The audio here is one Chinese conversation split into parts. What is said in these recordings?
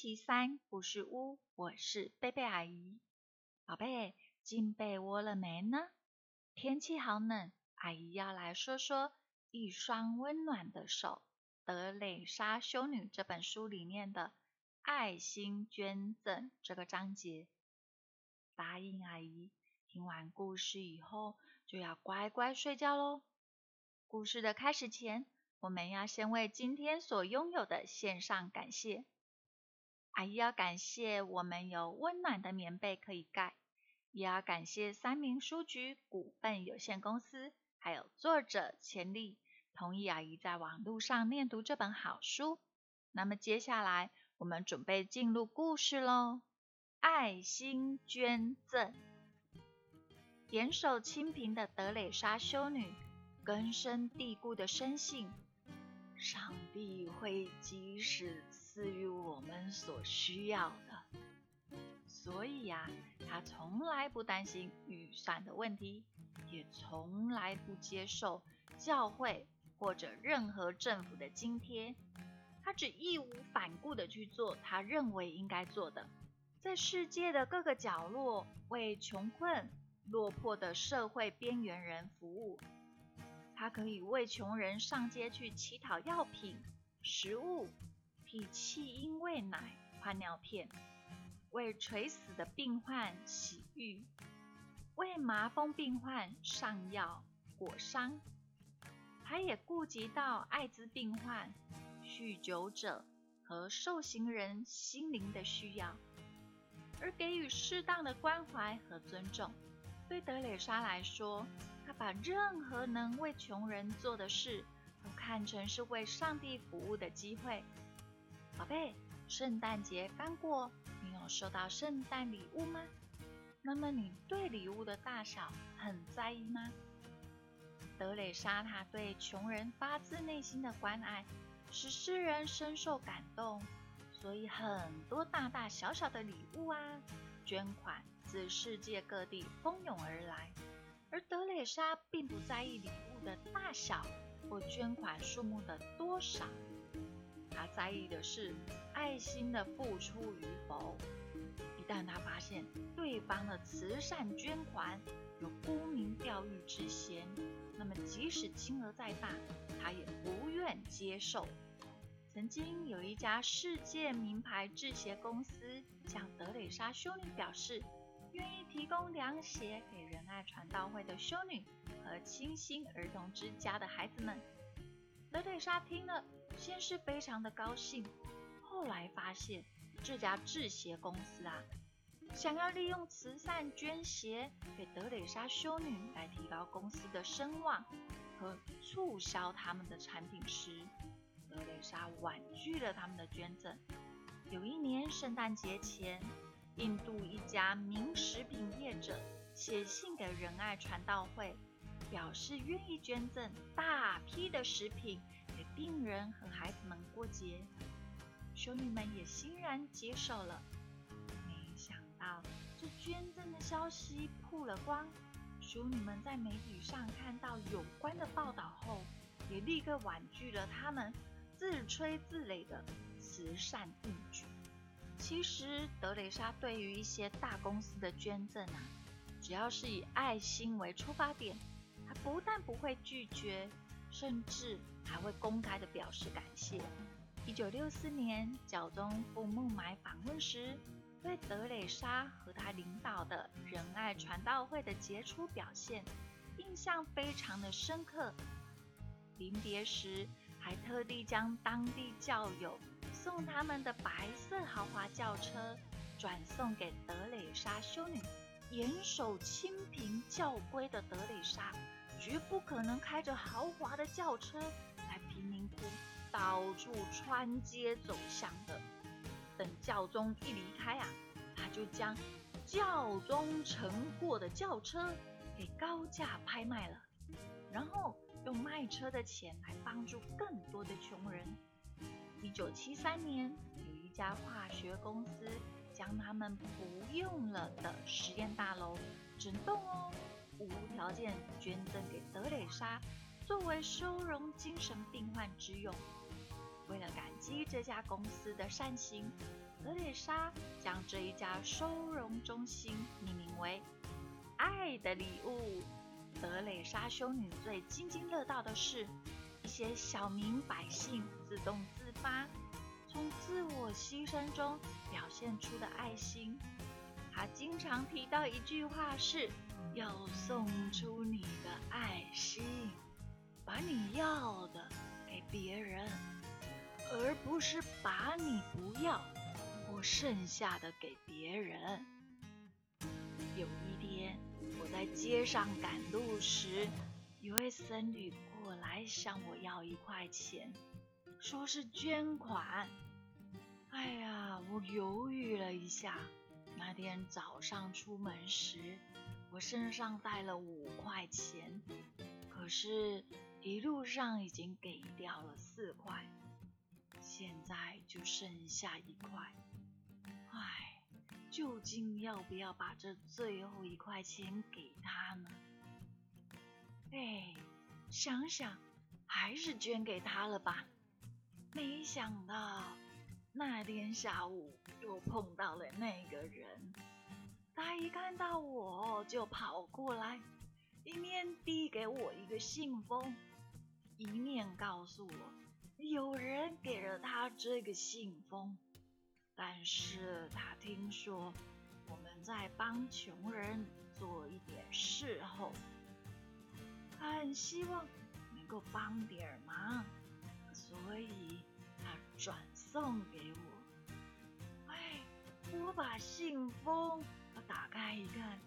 期三故事屋，我是贝贝阿姨。宝贝，进被窝了没呢？天气好冷，阿姨要来说说《一双温暖的手》德蕾莎修女这本书里面的爱心捐赠这个章节。答应阿姨，听完故事以后就要乖乖睡觉喽。故事的开始前。我们要先为今天所拥有的献上感谢。阿姨要感谢我们有温暖的棉被可以盖，也要感谢三明书局股份有限公司，还有作者钱丽同意阿姨在网络上念读这本好书。那么接下来我们准备进入故事喽。爱心捐赠，点手清贫的德蕾莎修女根深蒂固的深信。上帝会及时赐予我们所需要的，所以呀，他从来不担心预算的问题，也从来不接受教会或者任何政府的津贴。他只义无反顾的去做他认为应该做的，在世界的各个角落为穷困落魄的社会边缘人服务。他可以为穷人上街去乞讨药品、食物，替弃婴喂奶、换尿片，为垂死的病患洗浴，为麻风病患上药裹伤。他也顾及到艾滋病患、酗酒者和受刑人心灵的需要，而给予适当的关怀和尊重。对德蕾莎来说，他把任何能为穷人做的事，都看成是为上帝服务的机会。宝贝，圣诞节刚过，你有收到圣诞礼物吗？那么你对礼物的大小很在意吗？德蕾莎她对穷人发自内心的关爱，使世人深受感动，所以很多大大小小的礼物啊，捐款自世界各地蜂拥而来。而德蕾莎并不在意礼物的大小或捐款数目的多少，他在意的是爱心的付出与否。一旦他发现对方的慈善捐款有沽名钓誉之嫌，那么即使金额再大，他也不愿接受。曾经有一家世界名牌制鞋公司向德蕾莎修女表示。愿意提供凉鞋给仁爱传道会的修女和清新儿童之家的孩子们。德蕾莎听了，先是非常的高兴，后来发现这家制鞋公司啊，想要利用慈善捐鞋给德蕾莎修女来提高公司的声望和促销他们的产品时，德蕾莎婉拒了他们的捐赠。有一年圣诞节前。印度一家名食品业者写信给仁爱传道会，表示愿意捐赠大批的食品给病人和孩子们过节。修女们也欣然接受了。没想到这捐赠的消息曝了光，修女们在媒体上看到有关的报道后，也立刻婉拒了他们自吹自擂的慈善义举。其实，德蕾莎对于一些大公司的捐赠啊，只要是以爱心为出发点，他不但不会拒绝，甚至还会公开的表示感谢。一九六四年，教宗赴孟买访问时，对德蕾莎和他领导的仁爱传道会的杰出表现，印象非常的深刻。临别时，还特地将当地教友。送他们的白色豪华轿车转送给德蕾莎修女。严守清贫教规的德蕾莎，绝不可能开着豪华的轿车来贫民窟到处穿街走巷的。等教宗一离开啊，他就将教宗乘过的轿车给高价拍卖了，然后用卖车的钱来帮助更多的穷人。一九七三年，有一家化学公司将他们不用了的实验大楼整栋哦，无条件捐赠给德蕾莎，作为收容精神病患之用。为了感激这家公司的善行，德蕾莎将这一家收容中心命名为“爱的礼物”。德蕾莎修女最津津乐道的是，一些小民百姓自动自发、从自我牺牲中表现出的爱心。他经常提到一句话是：“要送出你的爱心，把你要的给别人。”而不是把你不要或剩下的给别人。有一天，我在街上赶路时，一位僧侣过来向我要一块钱，说是捐款。哎呀，我犹豫了一下。那天早上出门时，我身上带了五块钱，可是一路上已经给掉了四块。现在就剩下一块，唉，究竟要不要把这最后一块钱给他呢？哎，想想还是捐给他了吧。没想到那天下午又碰到了那个人，他一看到我就跑过来，一面递给我一个信封，一面告诉我。有人给了他这个信封，但是他听说我们在帮穷人做一点事后，他很希望能够帮点忙，所以他转送给我。哎，我把信封打开一看，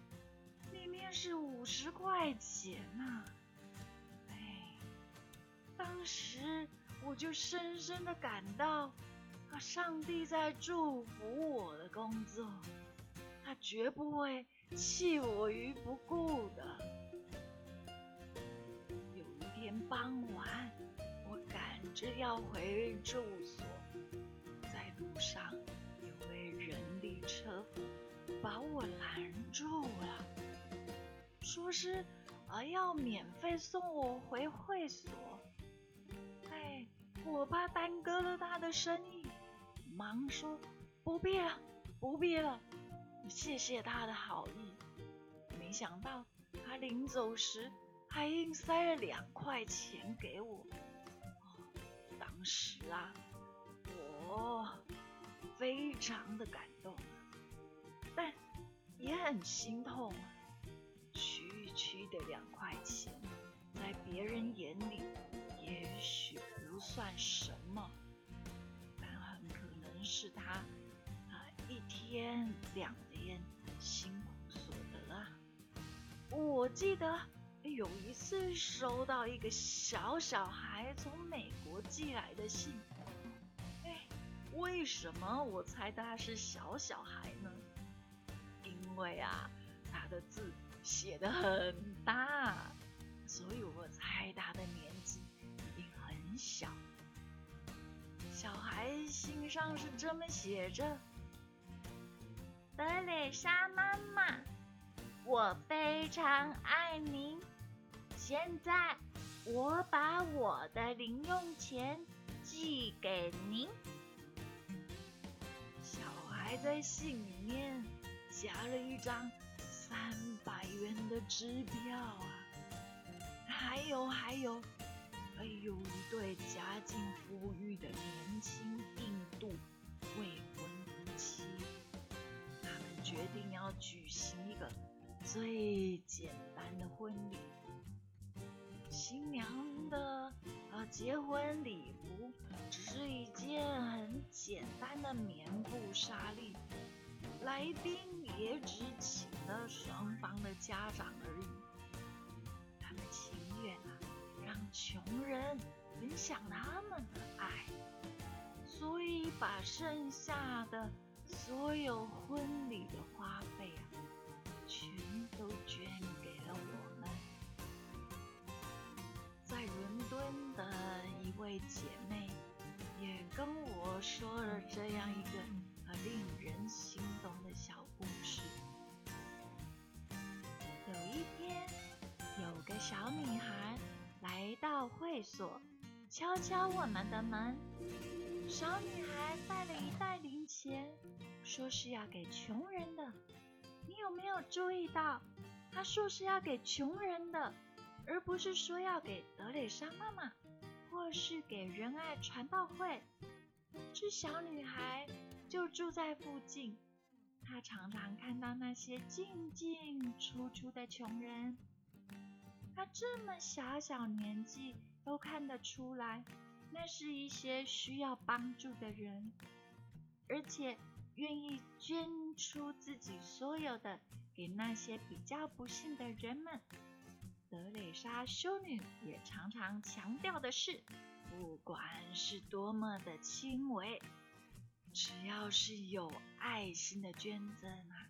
里面是五十块钱呐！哎，当时。我就深深的感到，啊，上帝在祝福我的工作，他绝不会弃我于不顾的。赶着要回住所，在路上有位人力车夫把我拦住了，说是啊要免费送我回会所。哎我怕耽搁了他的生意，忙说不必了，不必了，谢谢他的好意。没想到他临走时还硬塞了两块钱给我。当时啊，我非常的感动，但也很心痛。区区的两块钱，在别人眼里，也许不。算什么？但很可能是他啊一天两天辛苦所得啊。我记得有一次收到一个小小孩从美国寄来的信，哎，为什么我猜他是小小孩呢？因为啊，他的字写的很大，所以我猜他的年纪一定很。小小孩信上是这么写着：“德蕾莎妈妈，我非常爱您。现在我把我的零用钱寄给您。”小孩在信里面夹了一张三百元的支票啊，还有还有。还有一对家境富裕的年轻印度未婚夫妻，他们决定要举行一个最简单的婚礼。新娘的啊结婚礼服只是一件很简单的棉布纱丽，来宾也只请了双方的家长而已。他们情愿啊，让穷人分享他们的爱，所以把剩下的所有婚礼的花费啊，全都捐给敦的一位姐妹也跟我说了这样一个很令人心动的小故事。有一天，有个小女孩。来到会所，敲敲我们的门。小女孩带了一袋零钱，说是要给穷人的。你有没有注意到，她说是要给穷人的，而不是说要给德蕾莎妈妈，或是给仁爱传道会？这小女孩就住在附近，她常常看到那些进进出出的穷人。她这么小小年纪，都看得出来，那是一些需要帮助的人，而且愿意捐出自己所有的给那些比较不幸的人们。德蕾莎修女也常常强调的是，不管是多么的轻微，只要是有爱心的捐赠啊，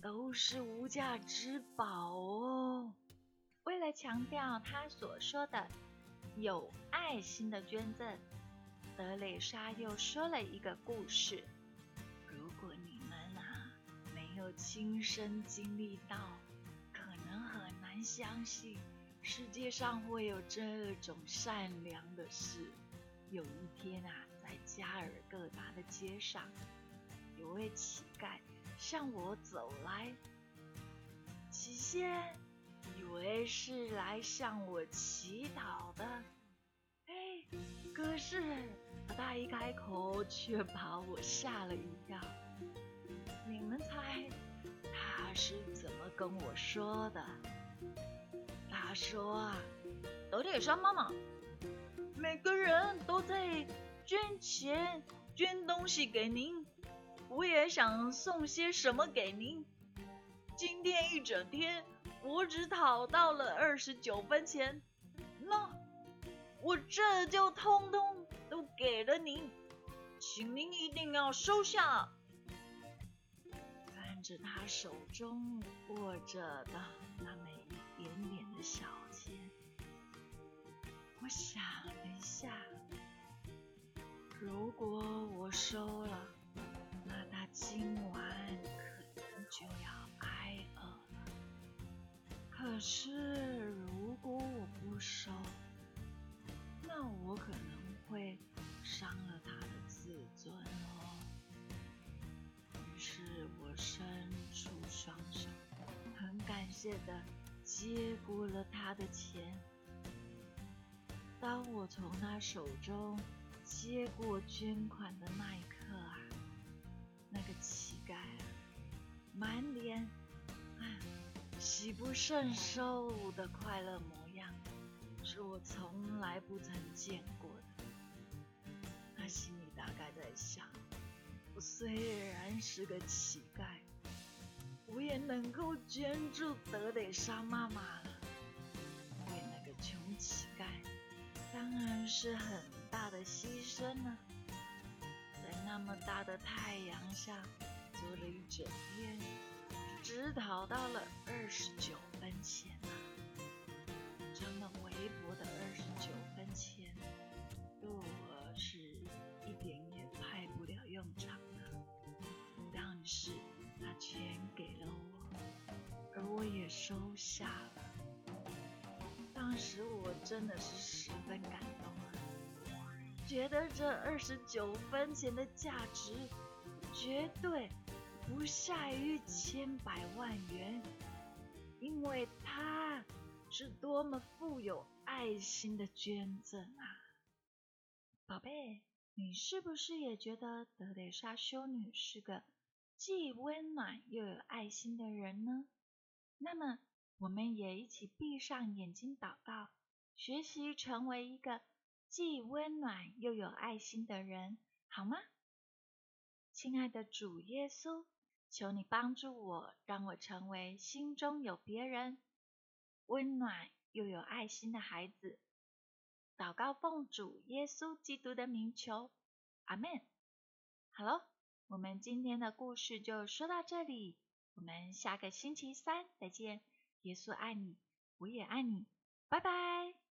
都是无价之宝哦。为了强调他所说的有爱心的捐赠，德蕾莎又说了一个故事。如果你们啊没有亲身经历到，相信世界上会有这种善良的事。有一天啊，在加尔各答的街上，有位乞丐向我走来，起先。以为是来向我祈祷的，哎，可是他一开口却把我吓了一跳。你们猜他是怎么跟我说的？他说啊，德丽莎妈妈，每个人都在捐钱、捐东西给您，我也想送些什么给您。今天一整天。我只讨到了二十九分钱，那我这就通通都给了您，请您一定要收下。看着他手中握着的那枚的小钱，我想了一下，如果我收了，那他今晚可能就要挨饿了。可是，如果我不收，那我可能会伤了他的自尊哦。于是我伸出双手，很感谢的接过了他的钱。当我从他手中接过捐款的那一刻啊，那个乞丐啊满脸啊……喜不胜收的快乐模样，是我从来不曾见过的。他心里大概在想：我虽然是个乞丐，我也能够捐助德蕾莎妈妈了。为那个穷乞丐，当然是很大的牺牲了。在那么大的太阳下，做了一整天。只讨到了二十九分钱啊！这么微薄的二十九分钱，对我是一点也派不了用场的。但是给了我，而我也收下了。当时我真的是十分感动啊，觉得这二十九分钱的价值绝对。不下于千百万元，因为它是多么富有爱心的捐赠啊！宝贝，你是不是也觉得德蕾莎修女是个既温暖又有爱心的人呢？那么，我们也一起闭上眼睛祷告，学习成为一个既温暖又有爱心的人，好吗？亲爱的主耶稣。求你帮助我，让我成为心中有别人、温暖又有爱心的孩子。祷告奉主耶稣基督的名求，阿门。好喽，我们今天的故事就说到这里，我们下个星期三再见。耶稣爱你，我也爱你，拜拜。